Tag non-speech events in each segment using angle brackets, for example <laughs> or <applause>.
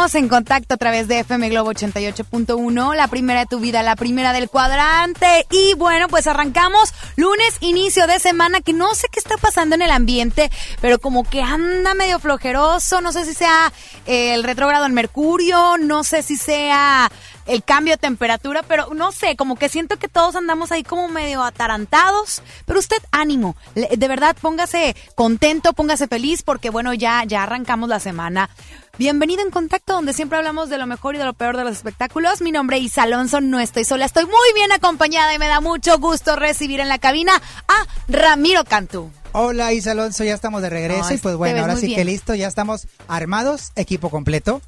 En contacto a través de FM Globo 88.1, la primera de tu vida, la primera del cuadrante. Y bueno, pues arrancamos lunes, inicio de semana, que no sé qué está pasando en el ambiente, pero como que anda medio flojeroso. No sé si sea el retrógrado en Mercurio, no sé si sea el cambio de temperatura, pero no sé, como que siento que todos andamos ahí como medio atarantados, pero usted ánimo, de verdad póngase contento, póngase feliz porque bueno, ya ya arrancamos la semana. Bienvenido en Contacto, donde siempre hablamos de lo mejor y de lo peor de los espectáculos. Mi nombre es Isa Alonso, no estoy sola, estoy muy bien acompañada y me da mucho gusto recibir en la cabina a Ramiro Cantú. Hola Isa Alonso, ya estamos de regreso y pues bueno, ahora sí que listo, ya estamos armados, equipo completo.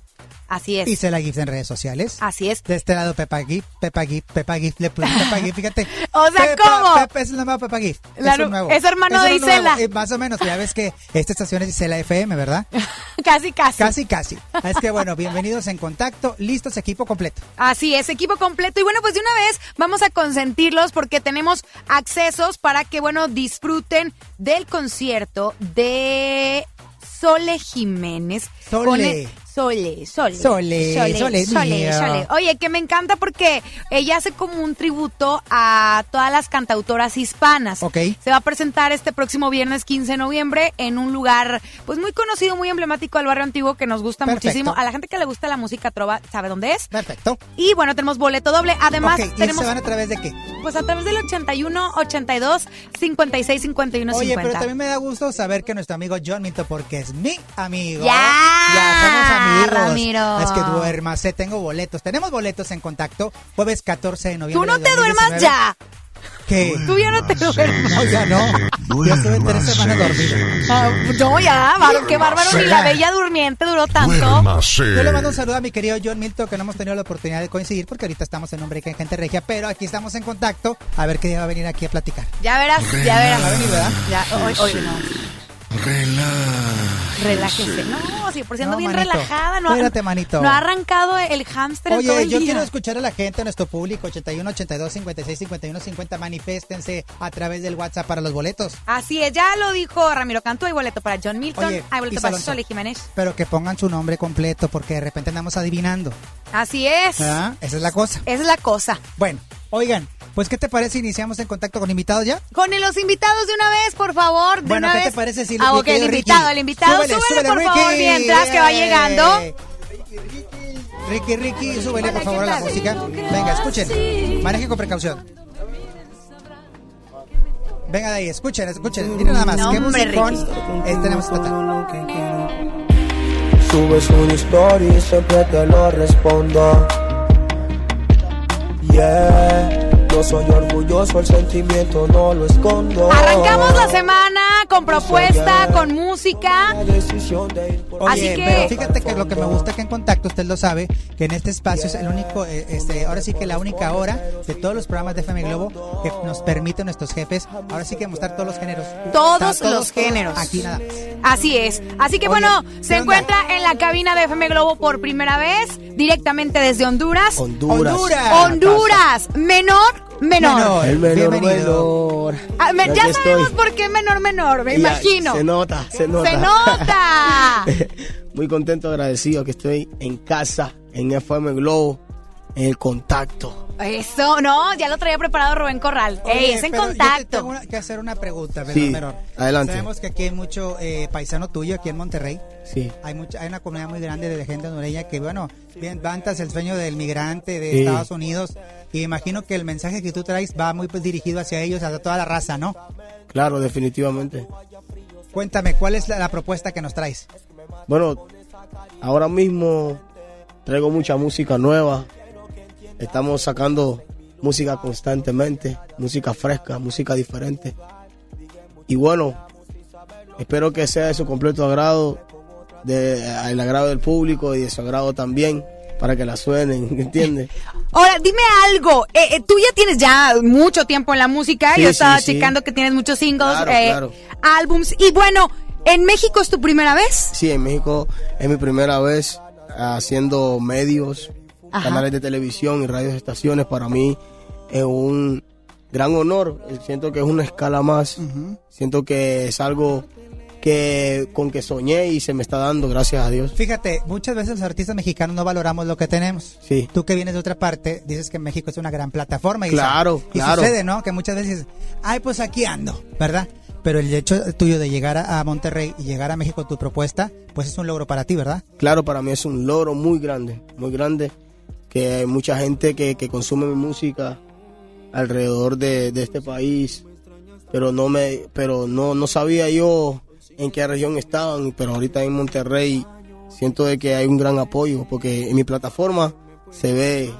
Así es. Hice la GIF en redes sociales. Así es. De este lado Pepa GIF, Pepa GIF, Pepa GIF, le puse Pepa GIF, fíjate. <laughs> o sea, ¿cómo? Pepa es el nuevo Pepa GIF. es, un nuevo. es hermano de Isela. Eh, más o menos, ya ves que esta estación es Isela FM, ¿verdad? <laughs> casi, casi. Casi, casi. Es que bueno, bienvenidos en contacto, listos, equipo completo. Así es, equipo completo. Y bueno, pues de una vez vamos a consentirlos porque tenemos accesos para que, bueno, disfruten del concierto de Sole Jiménez. Sole. Sole, Sole. Sole, Sole, Sole, Sole, Oye, que me encanta porque ella hace como un tributo a todas las cantautoras hispanas. Ok. Se va a presentar este próximo viernes 15 de noviembre en un lugar, pues muy conocido, muy emblemático del barrio antiguo que nos gusta muchísimo. A la gente que le gusta la música trova, ¿sabe dónde es? Perfecto. Y bueno, tenemos boleto doble. Además, tenemos. ¿Y se van a través de qué? Pues a través del 81, 82, 56, 51, Oye, 50. pero también me da gusto saber que nuestro amigo John Minto, porque es mi amigo. Ya. Ya somos amigos. Ramiro. Es que duermas, eh, tengo boletos. Tenemos boletos en contacto jueves 14 de noviembre. Tú no te duermas ya. ¿Qué? Tú ya no te duermes. No, ya no. Ya estuve tres semanas dormido. Ah, no, ya, qué bárbaro. Ni la bella durmiente duró tanto. Yo le mando un saludo a mi querido John Milton, que no hemos tenido la oportunidad de coincidir porque ahorita estamos en un break en Gente Regia, pero aquí estamos en contacto. A ver qué día va a venir aquí a platicar. Ya verás, ya verás. Va a venir, ¿verdad? Ya, hoy, hoy no. Relájese. Relájese. No, sí, por siendo No, bien manito. relajada. No, ha- Espérate, manito. no ha arrancado el hámster todo Oye, el yo día. quiero escuchar a la gente, a nuestro público, 81, 82, 56, 51, 50. Maniféstense a través del WhatsApp para los boletos. Así es, ya lo dijo Ramiro Cantú. Hay boleto para John Milton, Oye, hay boleto para. Sole Jiménez. Pero que pongan su nombre completo porque de repente andamos adivinando. Así es. ¿verdad? Esa es la cosa. Esa es la cosa. Bueno, oigan, pues ¿qué te parece? Iniciamos en contacto con invitados ya. Con los invitados de una vez, por favor. De Bueno, una ¿qué vez. te parece si Ah, ok, el invitado, Ricky? el invitado. Súbele, Súbele, por Ricky. favor, mientras que va llegando. Ricky, Ricky, súbele Hola, por favor ¿qué la música. Venga, escuchen. Maneje con precaución. Venga de ahí, escuchen, escuchen. Miren nada más. No, ¿Qué hombre, Ricky. eh, tenemos esta tarde? Subes una historia y siempre te lo respondo. Yeah, yo soy orgulloso, el sentimiento no lo escondo. Arrancamos la semana con propuesta, con música. La decisión de ir por Oye, Así que- pero fíjate que lo que me gusta que en contacto, usted lo sabe, que en este espacio es el único, eh, este, ahora sí que la única hora de todos los programas de FM Globo que nos permiten nuestros jefes, ahora sí que mostrar todos los géneros. Todos los géneros. Aquí nada más. Así es. Así que Oye, bueno, ¿qué se onda? encuentra en la cabina de FM Globo por primera vez, directamente desde Honduras. Honduras. Honduras. Honduras, menor, menor. El menor, Bienvenido. menor. Ah, me- ya estoy. sabemos por qué menor, menor, me imagino. Se nota, se nota. Se nota. <laughs> Muy contento, agradecido que estoy en casa, en FM Globo, en el contacto. Eso, no, ya lo traía preparado Rubén Corral. Ey, es en pero yo te contacto. tengo una- que hacer una pregunta, Sí, menor. adelante. Sabemos que aquí hay mucho eh, paisano tuyo, aquí en Monterrey. Sí. Hay mucha, hay una comunidad muy grande de gente hondureña que, bueno, bien levantas el sueño del migrante de Sí. Estados Unidos. Y imagino que el mensaje que tú traes va muy pues, dirigido hacia ellos, hacia toda la raza, ¿no? Claro, definitivamente. Cuéntame, ¿cuál es la, la propuesta que nos traes? Bueno, ahora mismo traigo mucha música nueva. Estamos sacando música constantemente, música fresca, música diferente. Y bueno, espero que sea de su completo agrado, de, al agrado del público y de su agrado también, para que la suenen, <laughs> ¿entiendes? Ahora, dime algo. Eh, eh, tú ya tienes ya mucho tiempo en la música. Sí, Yo estaba sí, sí. checando que tienes muchos singles, Claro, eh, claro. álbums. Y bueno, ¿en México es tu primera vez? Sí, en México es mi primera vez haciendo medios, Ajá. canales de televisión y radios estaciones. Para mí es un gran honor. Siento que es una escala más. Siento que es algo que con que soñé y se me está dando, gracias a Dios. Fíjate, muchas veces los artistas mexicanos no valoramos lo que tenemos. Sí. Tú que vienes de otra parte, dices que México es una gran plataforma. Y Claro, y claro. sucede, ¿no? Que muchas veces dices, ay, pues aquí ando, ¿verdad? Pero el hecho tuyo de llegar a, a Monterrey y llegar a México, tu propuesta, pues es un logro para ti, ¿verdad? Claro, para mí es un logro muy grande, muy grande, que hay mucha gente que, que consume mi música alrededor de, de este país, pero no me, pero no, no sabía yo en qué región estaban, pero ahorita en Monterrey siento de que hay un gran apoyo, porque en mi plataforma se ve.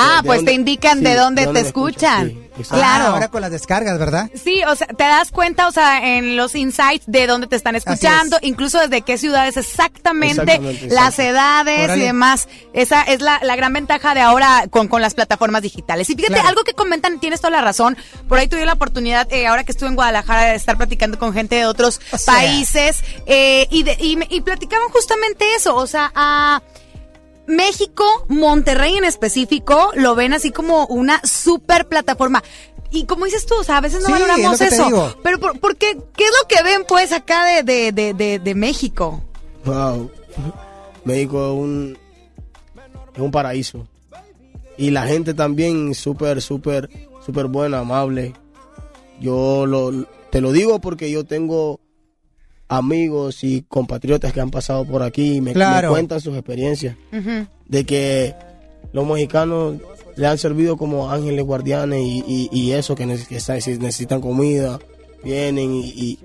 Ah, de pues dónde- te indican sí, de dónde te escuchan. sí. Claro. Ah, ahora con las descargas, ¿verdad? Sí, o sea, te das cuenta, o sea, en los insights de dónde te están escuchando, es. incluso desde qué ciudades exactamente, las edades Órale. y demás. Esa es la, la gran ventaja de ahora con, con las plataformas digitales. Y fíjate, Claro. algo que comentan, tienes toda la razón. Por ahí tuve la oportunidad, eh, ahora que estuve en Guadalajara, de estar platicando con gente de otros O sea. países eh, y, de- y, me- y platicaban justamente eso, o sea, a... México, Monterrey en específico, lo ven así como una super plataforma. Y como dices tú, o sea, a veces no Sí, es valoramos lo que te eso. digo. Pero por, por qué, ¿qué es lo que ven pues acá de, de, de, de, de México? Wow. México es un, es un paraíso. Y la gente también súper, súper, súper buena, amable. Yo lo, te lo digo porque yo tengo amigos y compatriotas que han pasado por aquí y me, Claro. me cuentan sus experiencias. De que los mexicanos le han servido como ángeles guardianes y, y- y eso, que, necesitan comida, vienen y, y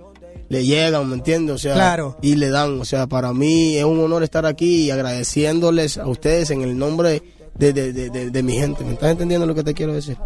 le llegan, ¿me entiendes? O sea, Claro. y le dan. O sea, para mí es un honor estar aquí y agradeciéndoles a ustedes en el nombre de, de, de, de- de mi gente. ¿Me estás entendiendo lo que te quiero decir?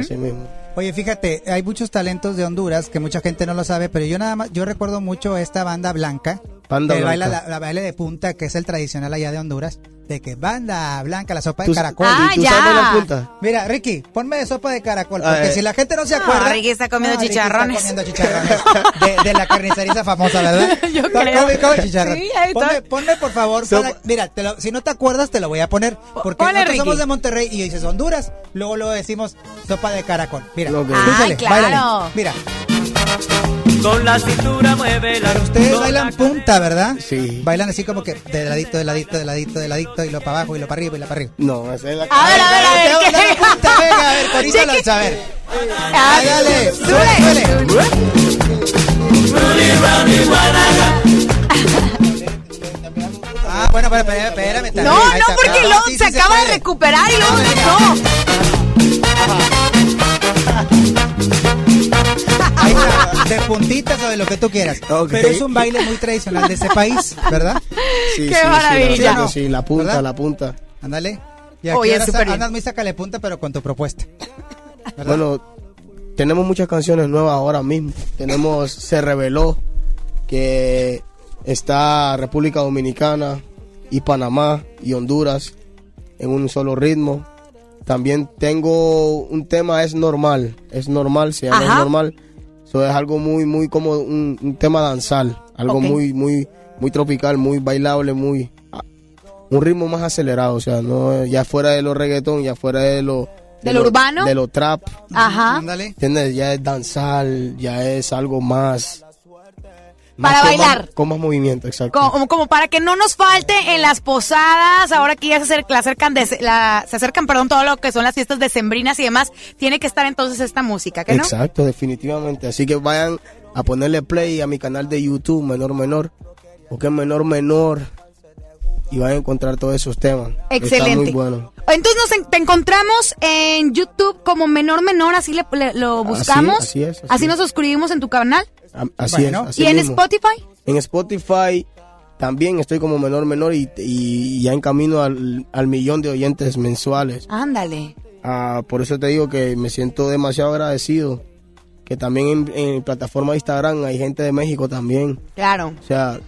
Así mismo. Oye, fíjate, hay muchos talentos de Honduras que mucha gente no lo sabe, pero yo nada más, yo recuerdo mucho esta banda blanca, Banda que baila Blanca. la, la baile de punta, que es el tradicional allá de Honduras, de que banda blanca, la sopa de ¿Tú, caracol. Ah, ¿y tú ya. sabes la punta? Mira, Ricky, ponme de sopa de caracol, Ah, porque eh. si la gente no se No, acuerda. Ricky está comiendo Ricky chicharrones. Está comiendo chicharrones de, de la carniceriza famosa, ¿verdad? <laughs> Yo Come- creo. come- come chicharrón. Sí, ahí está. ponme, ponme, por favor, para- mira, te lo- si no te acuerdas, te lo voy a poner. Porque Ponle, nosotros somos de Monterrey y dices Honduras, luego luego decimos sopa de caracol. Mira, Ok. escúchale, Ay, claro. Mira, Con la cintura mueve la pero ustedes bailan la punta, ¿verdad? Sí. Bailan así como que de ladito, de ladito, de ladito, de ladito, y lo para abajo, y lo para arriba, y lo para arriba. No, esa es la A ver, a ver, a ver, ¿qué? la punta, venga, a ver, <laughs> Corita Alonso, a ver. Ah, Ay, dale. Ah, bueno, pero espérame, espérame. No, no, porque Ah, sí, se acaba de recuperar y luego no. Ahí está, de puntitas o de lo que tú quieras. Ok. Pero es un baile muy tradicional de ese país, ¿verdad? Sí, Qué sí, sí, la maravilla. que sí, la punta, ¿Verdad? la punta. Ándale. Y aquí Oye, ahora andas muy sacale punta, pero con tu propuesta. ¿verdad? Bueno, tenemos muchas canciones nuevas ahora mismo. Tenemos Se Reveló, que está República Dominicana y Panamá y Honduras en un solo ritmo. También tengo un tema, es normal, es normal, se llama Ajá. Es normal. Eso es algo muy, muy como un, un tema danzal, algo muy, muy, muy tropical, muy bailable, muy, un ritmo más acelerado, o sea, no, ya fuera de lo reggaetón, ya fuera de lo, ¿De lo urbano? de lo trap, Ajá. ¿Entiendes? Ya es danzal, ya es algo más. Para bailar. más- con más movimiento, exacto. Como, como para que no nos falte en las posadas, ahora que ya se acercan, acercan, de- la- se acercan, perdón, todo lo que son las fiestas decembrinas y demás, tiene que estar entonces esta música, ¿que no? Exacto, definitivamente. Así que vayan a ponerle play a mi canal de YouTube, Menor Menor, porque es Menor Menor, y van a encontrar todos esos temas. Está Excelente. muy bueno. Entonces nos en- te encontramos en YouTube como Menor Menor, así le, le- lo buscamos. así es, así nos es. suscribimos en tu canal. Así Bueno. es. Así ¿Y en mismo. Spotify? En Spotify también estoy como Menor Menor y, y ya en camino al, al millón de oyentes mensuales. Ándale. Ah, por eso te digo que me siento demasiado agradecido. Que también en, en plataforma de Instagram hay gente de México también. Claro. O sea,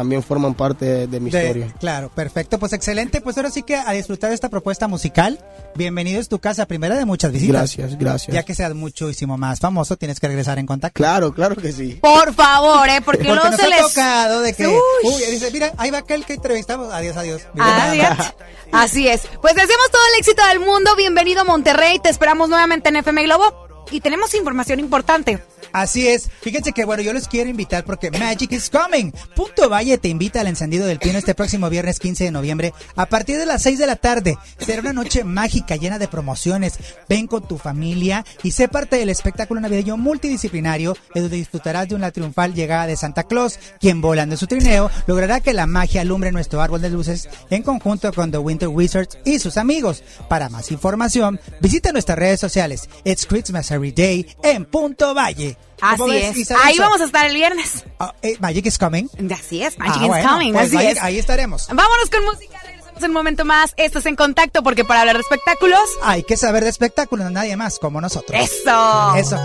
también forman parte de, de mi De- historia. claro, perfecto. Pues excelente. Pues ahora sí que a disfrutar de esta propuesta musical. Bienvenido es tu casa, primera de muchas visitas. Gracias, gracias. Ya que seas muchísimo más famoso, tienes que regresar en contacto. Claro, claro que sí. Por favor, ¿eh? Porque, Porque nos se ha les... tocado de que, Uy. uy, dice, mira, ahí va aquel que entrevistamos. Adiós, adiós. Adiós. <laughs> Así es. Pues deseamos todo el éxito del mundo. Bienvenido a Monterrey. Te esperamos nuevamente en FM Globo. Y tenemos información importante. Así es. Fíjense que bueno, yo les quiero invitar porque Magic is coming. Punto Valle te invita al encendido del pino este próximo viernes 15 de noviembre a partir de las 6 de la tarde. Será una noche mágica llena de promociones. Ven con tu familia y sé parte del espectáculo navideño multidisciplinario en donde disfrutarás de una triunfal llegada de Santa Claus, quien volando su trineo logrará que la magia alumbre nuestro árbol de luces en conjunto con The Winter Wizards y sus amigos. Para más información, visita nuestras redes sociales. It's Christmas Every Day en Punto Valle. Así es. Ahí vamos a estar el viernes. Ah, eh, Magic is coming. Así es, Magic Ah, is bueno, coming. pues así ahí, es. ahí estaremos. Vámonos con música. Regresamos en un momento más. Esto es En Contacto porque para hablar de espectáculos. Hay que saber de espectáculos, nadie más como nosotros. ¡Eso! Eso.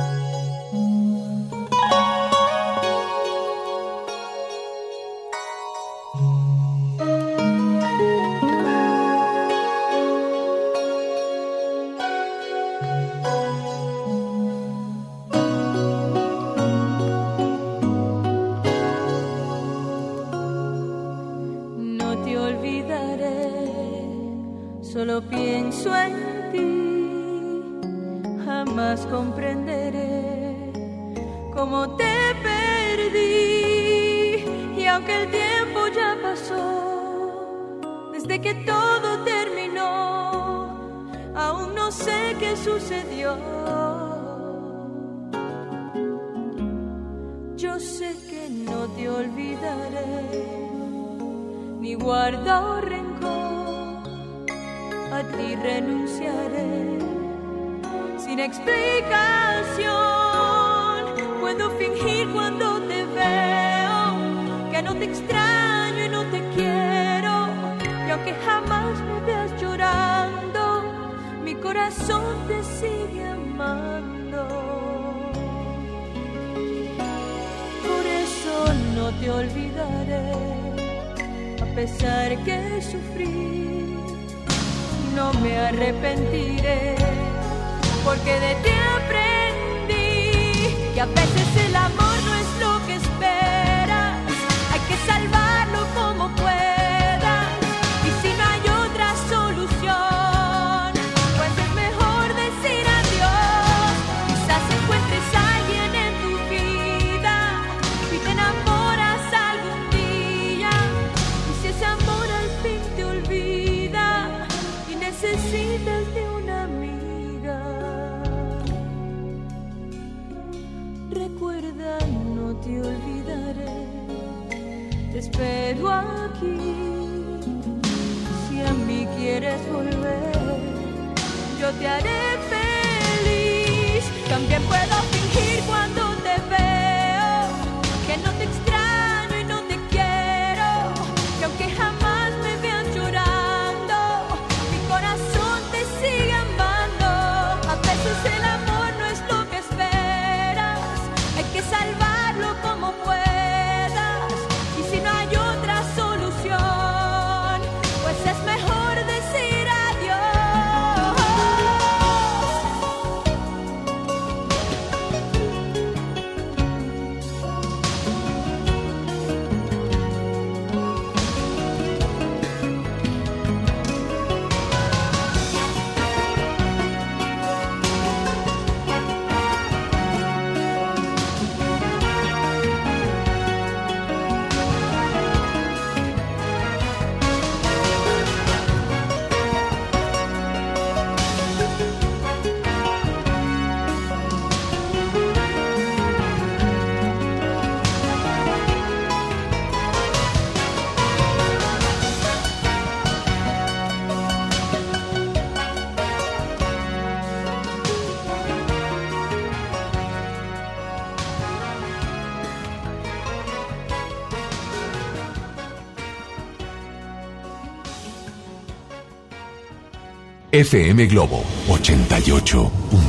FM Globo 88.1.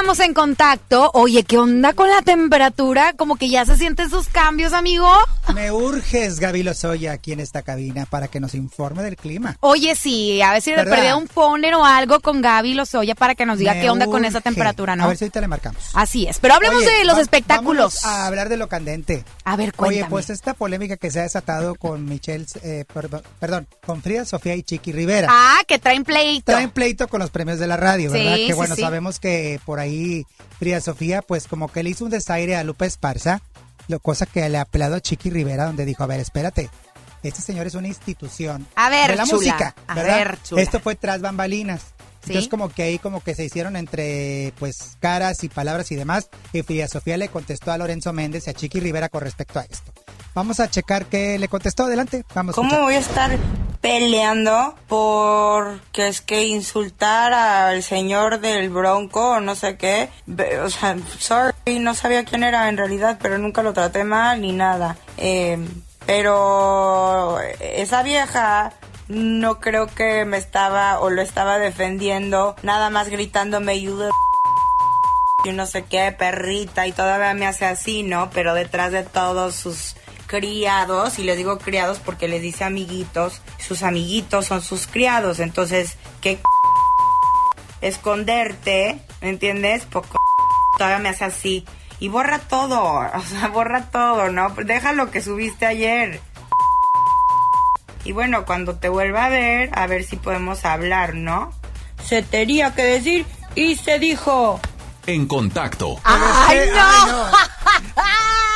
Regresamos en contacto. Oye, ¿qué onda con la temperatura? Como que ya se sienten sus cambios, amigo. Me urges, Gaby Lozoya, aquí en esta cabina para que nos informe del clima. Oye, sí, a ver si le perdí un phone o algo con Gaby Lozoya para que nos diga Me qué onda con esa temperatura, ¿no? A ver si ahorita le marcamos. Así es. Pero hablemos Oye, de los va- espectáculos. a hablar de lo candente. A ver, cuéntame. Oye, pues esta polémica que se ha desatado con Michelle, eh, perdón, perdón, con Frida Sofía y Chiqui Rivera. Ah, que traen pleito. Traen pleito con los premios de la radio, ¿verdad? Sí, que sí, bueno, sí. sabemos que por ahí Frida Sofía, pues como que le hizo un desaire a Lupe Esparza, lo, cosa que le ha apelado a Chiqui Rivera, donde dijo, a ver, espérate, este señor es una institución A ver, de la chula, música, a ver, chula. Esto fue tras bambalinas. Sí. Entonces como que ahí como que se hicieron entre pues caras y palabras y demás. Y Frida Sofía le contestó a Lorenzo Méndez y a Chiqui Rivera con respecto a esto. Vamos a checar qué le contestó. Adelante, vamos. ¿Cómo voy a estar peleando por que es que insultar al señor del Bronco o no sé qué? O sea, sorry, no sabía quién era en realidad, pero nunca lo traté mal ni nada. Eh, pero esa vieja no creo que me estaba o lo estaba defendiendo, nada más gritándome the <laughs> y no sé qué, perrita, y todavía me hace así, ¿no? Pero detrás de todos sus criados, y les digo criados porque les dice amiguitos, sus amiguitos son sus criados, entonces, ¿qué esconderte? ¿Me entiendes? Poco todavía me hace así. Y borra todo, <laughs> o sea, borra todo, ¿no? Deja lo que subiste ayer. Y bueno, cuando te vuelva a ver, a ver si podemos hablar, ¿no? Se tenía que decir y se dijo. En contacto. ¡Ay, Ay, no! <laughs>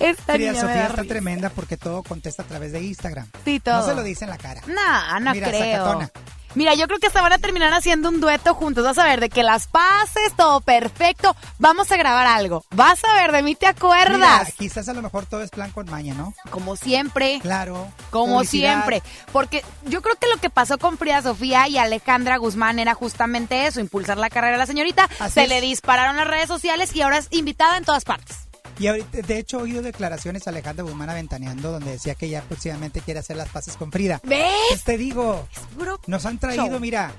Esta Frida niña Sofía está risa. tremenda porque todo contesta a través de Instagram. Sí, todo. No se lo dice en la cara. No, no Mira, creo. sacatona. Mira, yo creo que hasta van a terminar haciendo un dueto juntos. Vas a ver, de que las pases, todo perfecto. Vamos a grabar algo. Vas a ver, de mí te Mira, acuerdas. quizás a lo mejor todo es plan con maña, ¿no? Como siempre. Claro. Como publicidad. siempre. Porque yo creo que lo que pasó con Frida Sofía y Alejandra Guzmán era justamente eso, impulsar la carrera de la señorita. Así Se es. le dispararon las redes sociales y ahora es invitada en todas partes. Y ahorita, de hecho, he oído declaraciones a Alejandra Guzmán aventaneando donde decía que ya próximamente quiere hacer las paces con Frida. ¿Ves? Pues te digo, nos han traído, show. mira,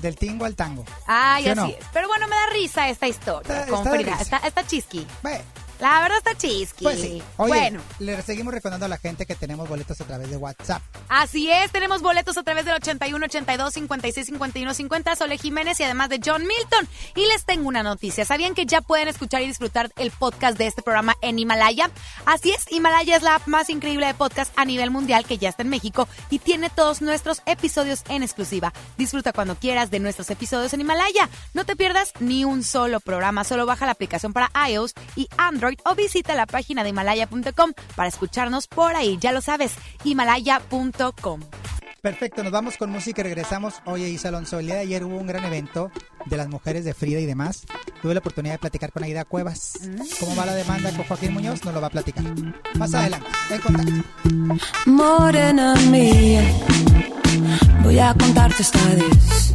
del tingo al tango. Ay, ¿Sí o así no? es. Pero bueno, me da risa esta historia Está- con está Frida. Está, está chisqui. Ve, La verdad está chisqui. pues sí. Oye, bueno. le seguimos recordando a la gente que tenemos boletos a través de WhatsApp. Así es, tenemos boletos a través del 81 82 56 51 50 Sole Jiménez y además de John Milton. Y les tengo una noticia. ¿Sabían que ya pueden escuchar y disfrutar el podcast de este programa en Himalaya? Así es, Himalaya es la app más increíble de podcast a nivel mundial que ya está en México y tiene todos nuestros episodios en exclusiva. Disfruta cuando quieras de nuestros episodios en Himalaya. No te pierdas ni un solo programa, solo baja la aplicación para iOS y Android o visita la página de himalaya.com para escucharnos por ahí. Ya lo sabes, himalaya.com. Perfecto, nos vamos con música y regresamos. Oye, Isa Alonso, el día de ayer hubo un gran evento de las mujeres de Frida y demás. Tuve la oportunidad de platicar con Aida Cuevas. ¿Cómo va la demanda con Joaquín Muñoz? Nos lo va a platicar. Más adelante, en contacto. Morena mía, voy a contarte esta vez.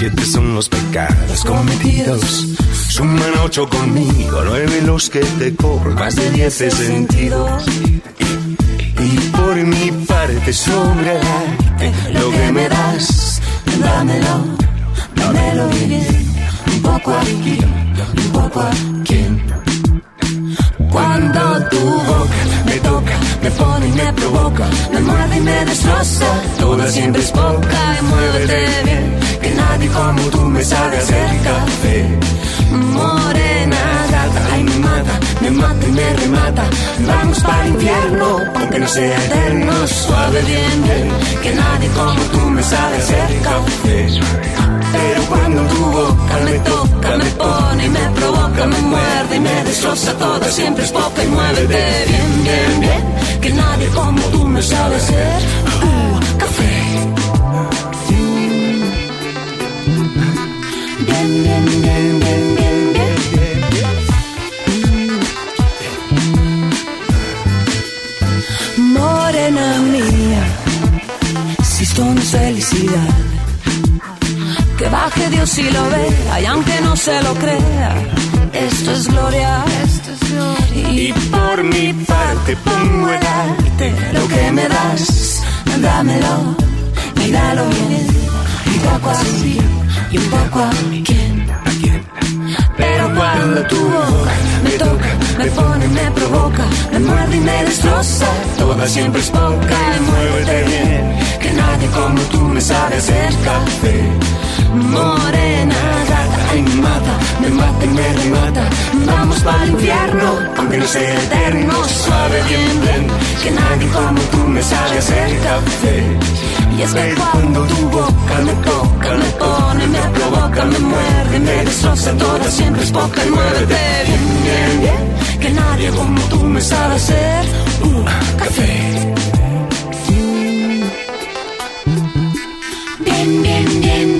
Siete son los pecados cometidos. Suman ocho conmigo, nueve los que te cobro, más de diez he sentido. Y por mi parte sobra darte lo que me das, Dámelo, dámelo bien. Un poco aquí, un poco aquí. Cuando tu boca me toca, me pone y me provoca, me muerde y me destroza. Toda siempre es poca y muévete bien, que nadie como tú me sabe hacer café. Morena gata, ay me mata, me mata y me remata. Vamos para el infierno, aunque no sea eterno. Suave bien, bien, que nadie como tú me sabe hacer café. Pero cuando tu boca me toca, me pone y me provoca, me muerde y me destroza toda, siempre es poca y muévete bien, bien, bien, que nadie como tú me sabe hacer uh, café. Que baje Dios y lo vea, y aunque no se lo crea, esto es gloria. y por mi parte pongo el arte. Lo que me das, dámelo, míralo bien. Un poco así y un poco aquí. Me toca, me pone, me provoca, me muerde y me destroza, toda siempre es poca y muévete bien, que nadie como tú me sabe hacer café. Morena me mata, me mata y me remata, vamos para el infierno, aunque no sea eterno, suave bien bien, que nadie como tú me sabe hacer café. Y es que cuando tu boca me toca, me pone, me provoca, me muerde, me destroza toda, siempre es poca y muévete bien, bien, bien. Que nadie como tú me sabe hacer un café. Bien, bien, bien,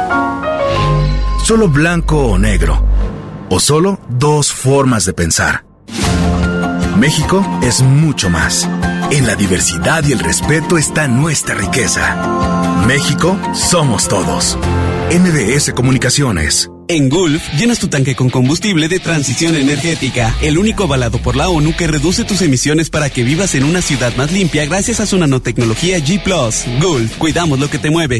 Solo blanco o negro. O solo dos formas de pensar. México es mucho más. En la diversidad y el respeto está nuestra riqueza. México somos todos. MBS Comunicaciones. En Gulf, llenas tu tanque con combustible de transición energética, el único avalado por la ONU que reduce tus emisiones para que vivas en una ciudad más limpia gracias a su nanotecnología G ⁇ Gulf, cuidamos lo que te mueve.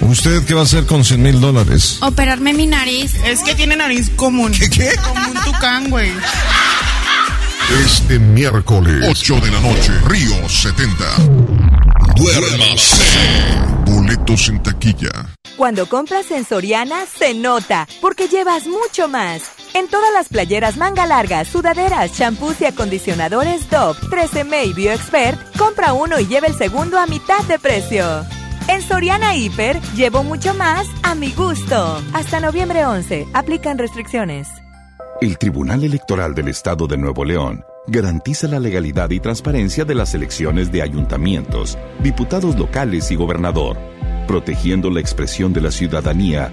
¿Usted qué va a hacer con 100 mil dólares? Operarme mi nariz. Es que tiene nariz común. ¿Qué, qué? Como un tucán, güey. Este miércoles, 8 de la noche, Río 70. Duérmase. Boletos en taquilla. Cuando compras en Soriana, se nota, porque llevas mucho más. En todas las playeras manga largas, sudaderas, champús y acondicionadores Dove, 13M y BioExpert, compra uno y lleva el segundo a mitad de precio. En Soriana Hiper, llevo mucho más a mi gusto. Hasta noviembre 11, aplican restricciones. El Tribunal Electoral del Estado de Nuevo León garantiza la legalidad y transparencia de las elecciones de ayuntamientos, diputados locales y gobernador, protegiendo la expresión de la ciudadanía.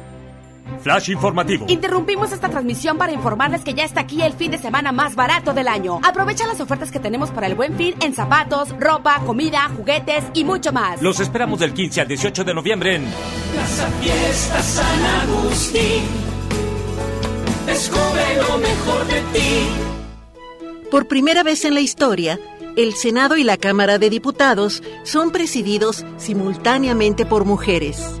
Flash informativo. Interrumpimos esta transmisión para informarles que ya está aquí el fin de semana más barato del año. Aprovecha las ofertas que tenemos para el buen fin en zapatos, ropa, comida, juguetes y mucho más. Los esperamos del 15 al 18 de noviembre en Plaza Fiesta San Agustín. Descubre lo mejor de ti. Por primera vez en la historia, el Senado y la Cámara de Diputados son presididos simultáneamente por mujeres.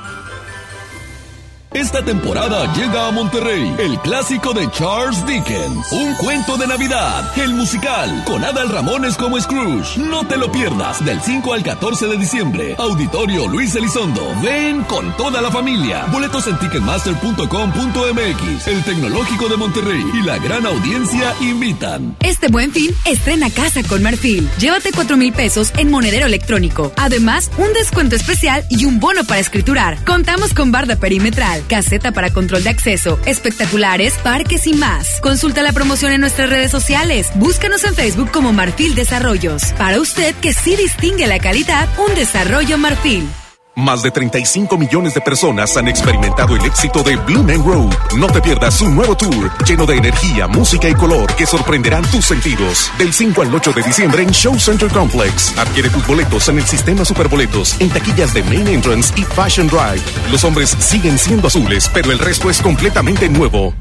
Esta temporada llega a Monterrey el clásico de Charles Dickens, Un cuento de Navidad, el musical, con Adal Ramones como Scrooge. No te lo pierdas, del 5 al 14 de diciembre. Auditorio Luis Elizondo. Ven con toda la familia. Boletos en ticketmaster.com.mx. El Tecnológico de Monterrey y la gran audiencia invitan. Este buen fin, estrena casa con Marfil. Llévate 4 mil pesos en monedero electrónico. Además, un descuento especial y un bono para escriturar. Contamos con barda perimetral, caseta para control de acceso, espectaculares, parques y más. Consulta la promoción en nuestras redes sociales. Búscanos en Facebook como Marfil Desarrollos. Para usted que sí distingue la calidad, un desarrollo Marfil. Más de 35 millones de personas han experimentado el éxito de Blue Man Road. No te pierdas su nuevo tour lleno de energía, música y color que sorprenderán tus sentidos. Del 5 al 8 de diciembre en Show Center Complex. Adquiere tus boletos en el sistema Superboletos, en taquillas de Main Entrance y Fashion Drive. Los hombres siguen siendo azules, pero el resto es completamente nuevo.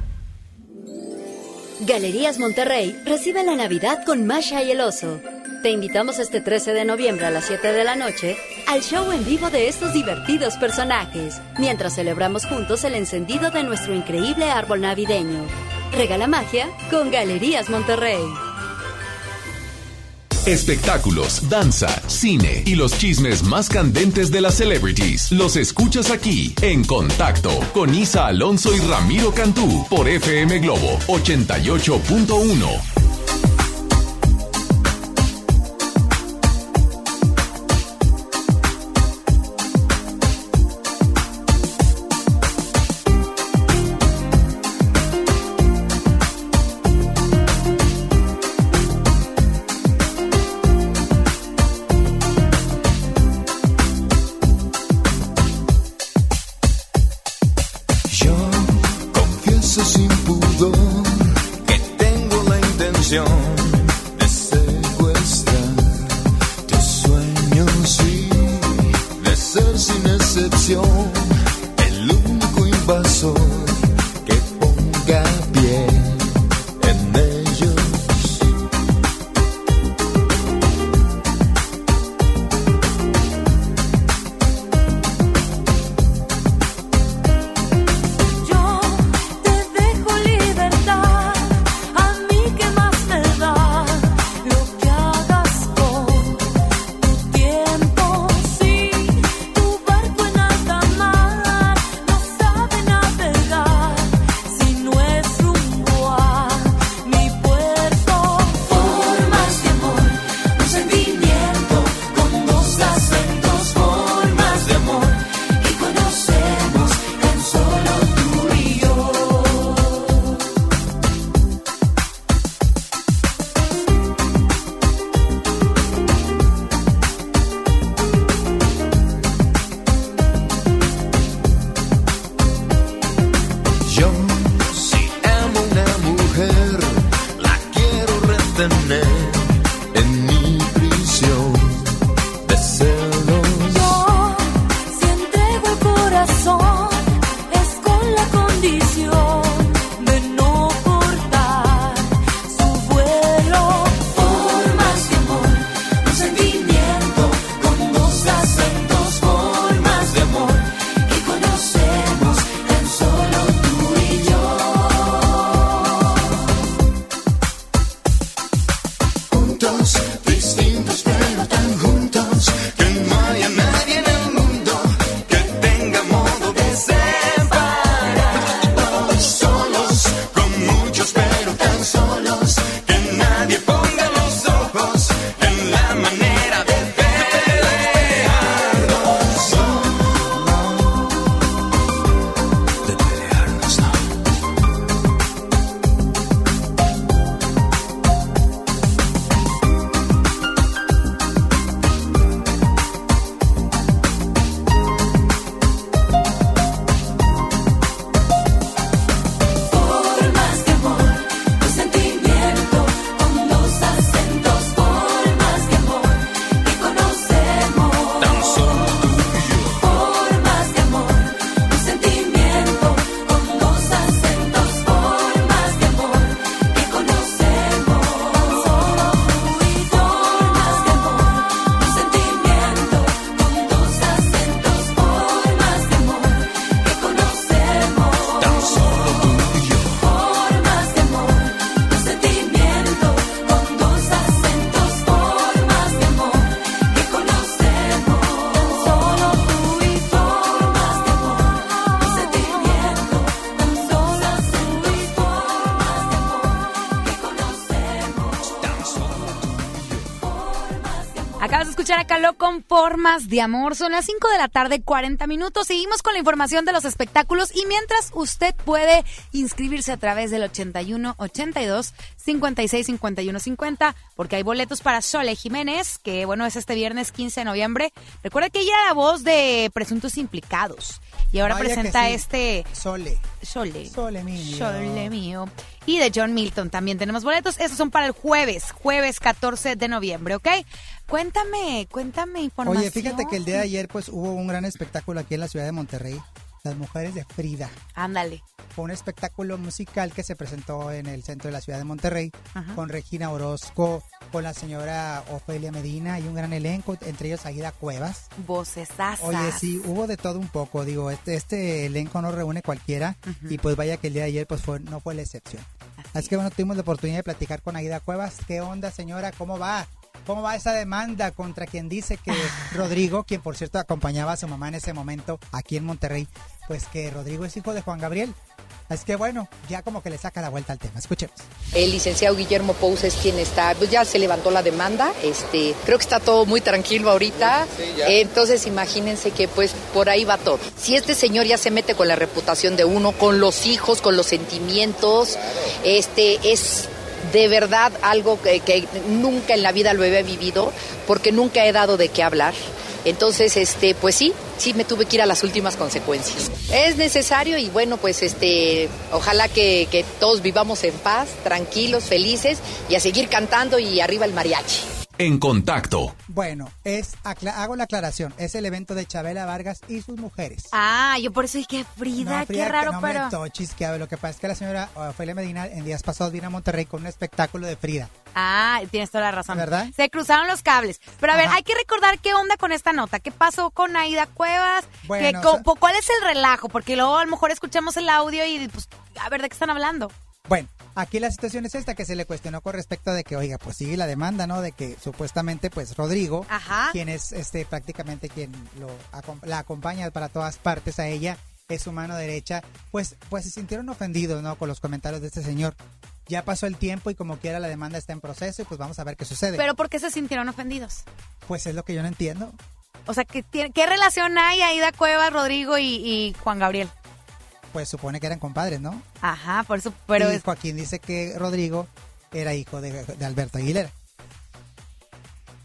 Galerías Monterrey recibe la Navidad con Masha y el Oso. Te invitamos este 13 de noviembre a las 7 de la noche al show en vivo de estos divertidos personajes, mientras celebramos juntos el encendido de nuestro increíble árbol navideño. Regala magia con Galerías Monterrey. Espectáculos, danza, cine y los chismes más candentes de las celebrities. Los escuchas aquí en Contacto con Isa Alonso y Ramiro Cantú por FM Globo 88.1. De Amor. Son las 5 de la tarde, 40 minutos. Seguimos con la información de los espectáculos y mientras usted puede inscribirse a través del 81 82 56 51 50 porque hay boletos para Sole Jiménez, que bueno, es este viernes 15 de noviembre. Recuerda que ella era la voz de Presuntos Implicados y ahora Vaya presenta sí. este Sole. Sole. Sole mío. Sole mío. Y de John Milton también tenemos boletos. Esos son para el jueves, jueves 14 de noviembre, ¿ok? Cuéntame, cuéntame información. Oye, fíjate que el día de ayer pues hubo un gran espectáculo aquí en la ciudad de Monterrey. Las mujeres de Frida. Ándale. Fue un espectáculo musical que se presentó en el centro de la ciudad de Monterrey Ajá. con Regina Orozco, con la señora Ofelia Medina y un gran elenco, entre ellos Aida Cuevas. Vocesazas. Oye, sí, hubo de todo un poco, digo, este, este elenco no reúne cualquiera y pues vaya que el día de ayer pues fue, no fue la excepción. Así que bueno, tuvimos la oportunidad de platicar con Aida Cuevas. ¿Qué onda, señora? ¿Cómo va? ¿Cómo va esa demanda contra quien dice que <laughs> Rodrigo, quien por cierto acompañaba a su mamá en ese momento aquí en Monterrey, pues que Rodrigo es hijo de Juan Gabriel? Así que bueno, ya como que le saca la vuelta al tema. Escuchemos. El licenciado Guillermo Pous es quien está, pues ya se levantó la demanda, este, creo que está todo muy tranquilo ahorita, Eh, entonces imagínense que pues por ahí va todo. Si este señor ya se mete con la reputación de uno, con los hijos, con los sentimientos, este es de verdad algo que, que nunca en la vida lo había vivido, porque nunca he dado de qué hablar. Entonces, este, pues sí, sí me tuve que ir a las últimas consecuencias. Es necesario y bueno, pues este, ojalá que, que todos vivamos en paz, tranquilos, felices y a seguir cantando y arriba el mariachi. En contacto. Bueno, es acla- hago la aclaración, es el evento de Chabela Vargas y sus mujeres. Ah, yo por eso dije Frida, No, qué Frida, que raro, no pero. me tochis, que lo que pasa es que la señora Ofelia Medina en días pasados vino a Monterrey con un espectáculo de Frida. Ah, tienes toda la razón. ¿Verdad? Se cruzaron los cables. Pero a ver, Ajá. hay que recordar qué onda con esta nota. ¿Qué pasó con Aida Cuevas? Bueno, ¿Qué- o sea- ¿Cuál es el relajo? Porque luego a lo mejor escuchamos el audio y pues, a ver, ¿de qué están hablando? Bueno, aquí la situación es esta que se le cuestionó con respecto de que, oiga, pues sigue la demanda, ¿no? De que supuestamente, pues Rodrigo, Ajá. quien es este prácticamente quien lo la acompaña para todas partes a ella, es su mano derecha, pues, pues se sintieron ofendidos, ¿no? Con los comentarios de este señor. Ya pasó el tiempo y como quiera la demanda está en proceso y pues vamos a ver qué sucede. Pero ¿por qué se sintieron ofendidos? pues es lo que yo no entiendo. O sea, ¿qué, tiene- qué relación hay Aida Cuevas, Rodrigo y, y Juan Gabriel? Pues supone que eran compadres, ¿no? Ajá, por eso, pero y Joaquín dice que Rodrigo era hijo de, de Alberto Aguilera.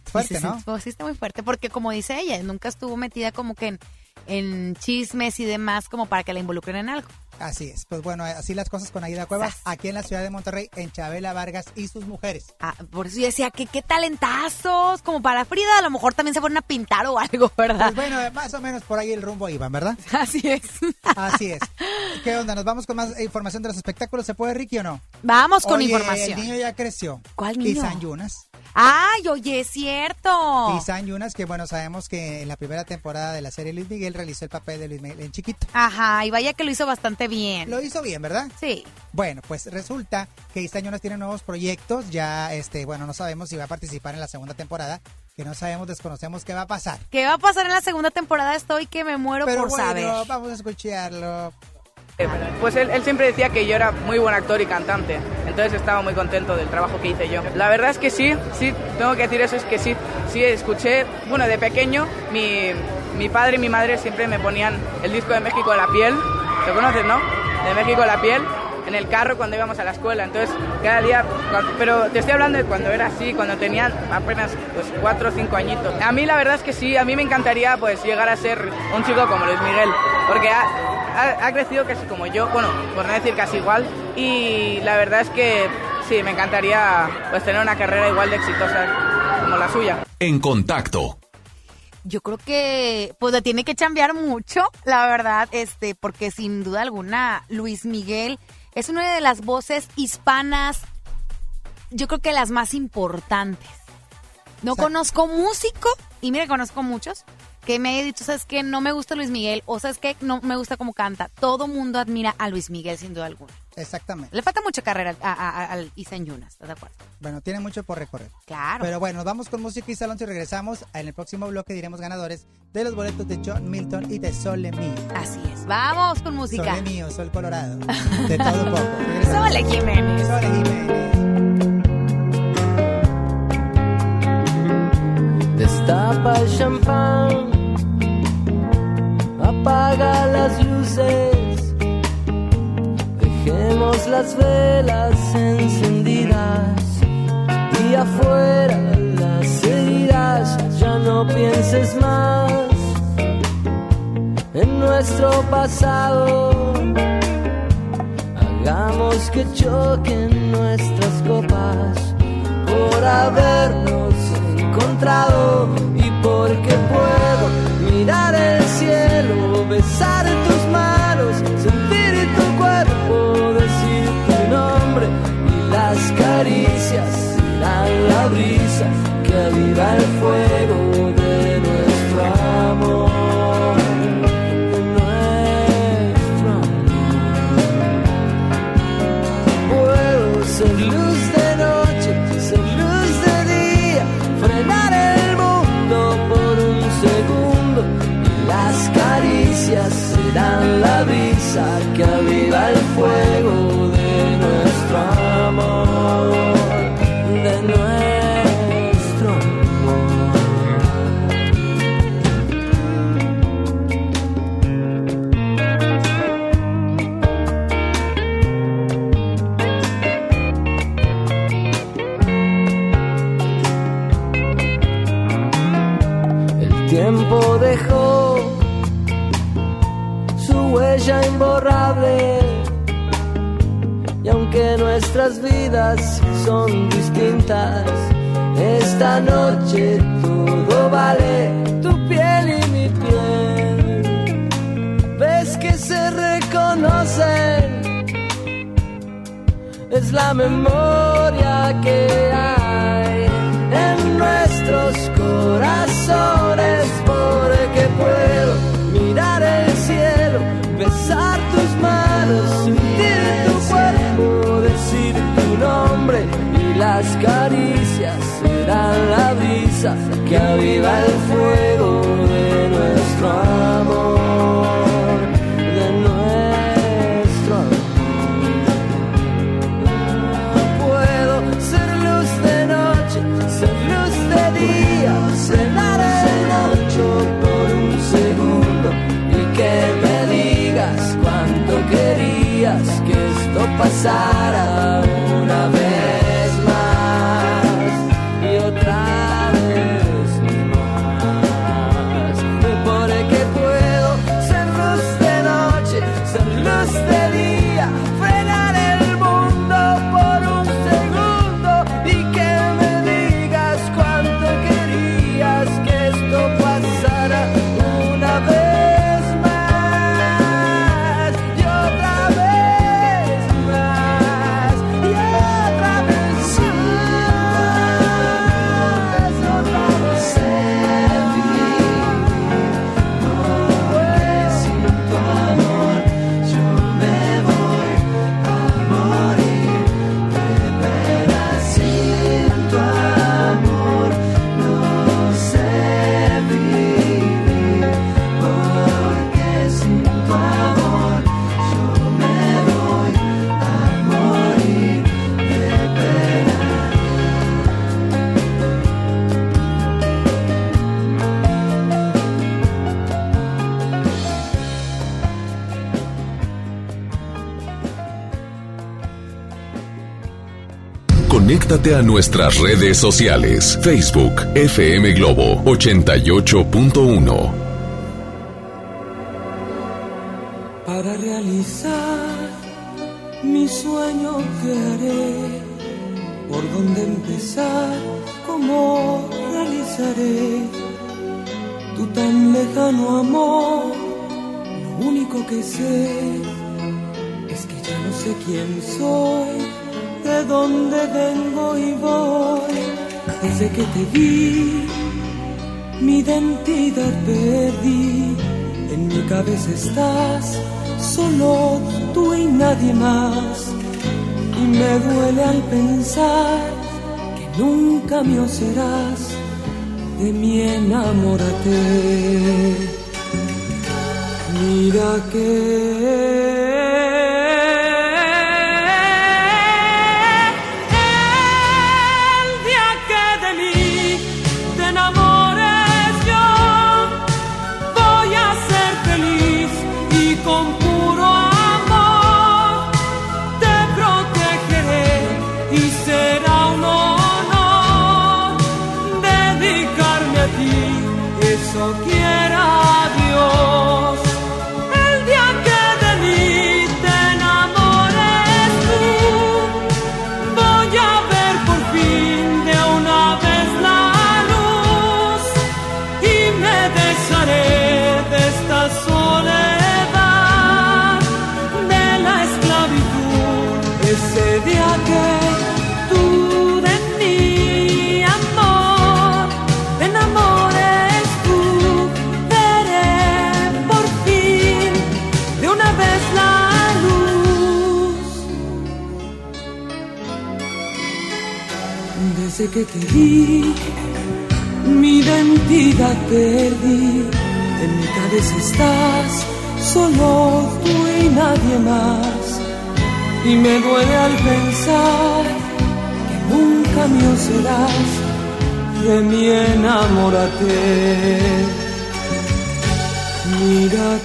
Fuerte, Sí, sí, ¿no? sí, pues sí está muy fuerte, porque como dice ella, nunca estuvo metida como que en, en chismes y demás como para que la involucren en algo. Así es. Pues bueno, así las cosas con Aida Cuevas, aquí en la ciudad de Monterrey, en Chabela Vargas y sus mujeres. Ah, por eso yo decía que qué talentazos, como para Frida, a lo mejor también se fueron a pintar o <laughs> algo, ¿verdad? Pues bueno, más o menos por ahí el rumbo iban, ¿verdad? <laughs> Así es. Así es. <laughs> ¿Qué onda? ¿Nos vamos con más información de los espectáculos? ¿Se puede, Ricky, o no? Vamos con Oye, información. El niño ya creció. ¿Cuál niño? Isan Yunas. Ay, oye, es cierto. Yunas, que bueno, sabemos que en la primera temporada de la serie Luis Miguel realizó el papel de Luis Miguel en chiquito. Ajá, y vaya que lo hizo bastante bien. Lo hizo bien, ¿verdad? Sí. Bueno, pues resulta que Isan Yunas tiene nuevos proyectos. Ya, este, bueno, no sabemos si va a participar en la segunda temporada. Que no sabemos, desconocemos qué va a pasar. ¿Qué va a pasar en la segunda temporada? Estoy que me muero Pero por bueno, saber. vamos a escucharlo. Pues él, siempre decía que yo era muy buen actor y cantante, entonces estaba muy contento del trabajo que hice yo. La verdad es que sí, sí, tengo que decir eso, es que sí, sí, escuché, bueno, de pequeño, mi, mi padre y mi madre siempre me ponían el disco de México de la piel, ¿lo conoces, no? De México de la piel, en el carro cuando íbamos a la escuela, entonces cada día, pero te estoy hablando de cuando era así, cuando tenía apenas pues cuatro o cinco añitos. A mí la verdad es que sí, a mí me encantaría pues llegar a ser un chico como Luis Miguel, porque ha, ha, ha crecido casi como yo, bueno, por no decir casi igual, y la verdad es que sí, me encantaría pues tener una carrera igual de exitosa como la suya. En contacto. Yo creo que pues le tiene que chambear mucho, la verdad, este, porque sin duda alguna Luis Miguel es una de las voces hispanas, yo creo que las más importantes. No conozco músico, y mire, conozco muchos, que me he dicho, ¿sabes qué? No me gusta Luis Miguel, o ¿sabes qué? No me gusta cómo canta. Todo mundo admira a Luis Miguel, sin duda alguna. Exactamente. Le falta mucha carrera al Isen Yunas, ¿estás de acuerdo? Bueno, tiene mucho por recorrer. Claro. Pero bueno, vamos con música y salón y regresamos. En el próximo bloque diremos ganadores de los boletos de John Milton y de Sole Mío. Así es. Vamos con música. Sole Mío, Sol Colorado. De todo un poco. <laughs> Sole Jiménez. Sole Jiménez. Destapa el champán, apaga las luces. Dejemos las velas encendidas y afuera las heridas. Ya no pienses más en nuestro pasado. Hagamos que choquen nuestras copas por habernos encontrado y porque puedo mirar el cielo, besar tu brisa que aviva el fuego. Passara. A nuestras redes sociales. Facebook FM Globo 88.1. Para realizar mi sueño que haré, por dónde empezar, cómo realizaré tu tan lejano amor. Lo único que sé es que ya no sé quién soy de dónde vengo y voy. Desde que te vi, mi identidad perdí. En mi cabeza estás, solo tú y nadie más. Y me duele al pensar que nunca mío serás. De mí enamórate. Mira que Desde que te vi, mi identidad perdí. En mi cabeza estás, solo tú y nadie más. Y me duele al pensar que nunca mío serás. De mí enamórate. Mira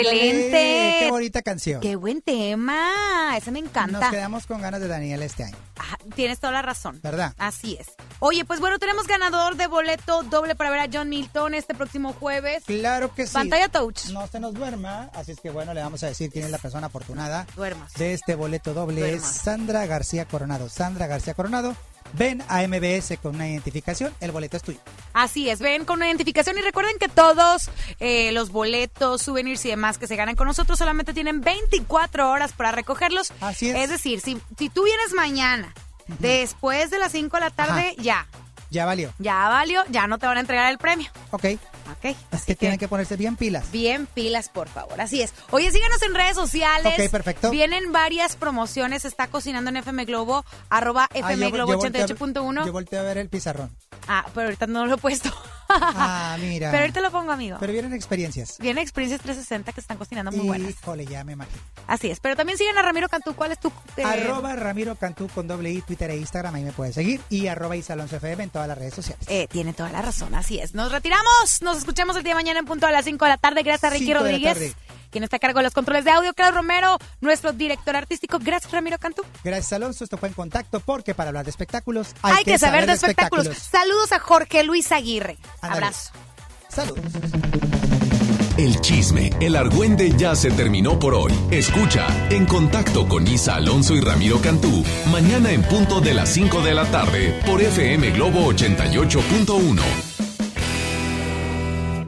Excelente. Qué bonita canción. Qué buen tema. Ese me encanta. Nos quedamos con ganas de Daniel este año. Ah, Tienes toda la razón. ¿Verdad? Así es. Oye, pues bueno, tenemos ganador de boleto doble para ver a John Milton este próximo jueves. Claro que sí. Pantalla touch. No se nos duerma, así es que bueno, le vamos a decir quién es la persona afortunada Duermas. de este boleto doble. Duermas. Es Sandra García Coronado. Sandra García Coronado, ven a MBS con una identificación, el boleto es tuyo. Así es, ven con una identificación y recuerden que todos eh, los boletos, souvenirs y demás que se ganan con nosotros solamente tienen 24 horas para recogerlos. Así es. Es decir, si, si tú vienes mañana, después de las 5 de la tarde, ya, Ya valió. ya valió, ya no te van a entregar el premio. Ok. Ok. Es que tienen que ponerse bien pilas. Bien pilas, por favor. Así es. Oye, síganos en redes sociales. Ok, perfecto. Vienen varias promociones. Está cocinando en FM Globo, arroba Ah, FM yo- Globo yo volteé a- 88.1. Yo volteé a ver el pizarrón. Ah, pero ahorita no lo he puesto. <laughs> Ah, <laughs> mira. Pero ahorita lo pongo, amigo. Pero vienen experiencias. Vienen experiencias 360 que están cocinando muy buenas. Híjole, ya me imagino. Así es. Pero también siguen a Ramiro Cantú. ¿Cuál es tu...? eh, Arroba Ramiro Cantú con doble I, Twitter e Instagram, ahí me puedes seguir. Y arroba Isalonso FM en todas las redes sociales. Eh, tiene toda la razón, así es. Nos retiramos. Nos escuchamos el día de mañana en punto a las 5 de la tarde. Gracias a Ricky Rodríguez. Quien está a cargo de los controles de audio. Claudio Romero, nuestro director artístico. Gracias, Ramiro Cantú. Gracias, Alonso. Esto fue en contacto porque para hablar de espectáculos Hay, que, saber de espectáculos. Saludos a Jorge Luis Aguirre. Abrazo. Saludos. El chisme, el argüende ya se terminó por hoy. Escucha En Contacto con Isa Alonso y Ramiro Cantú, mañana en punto de las 5 de la tarde por FM Globo 88.1.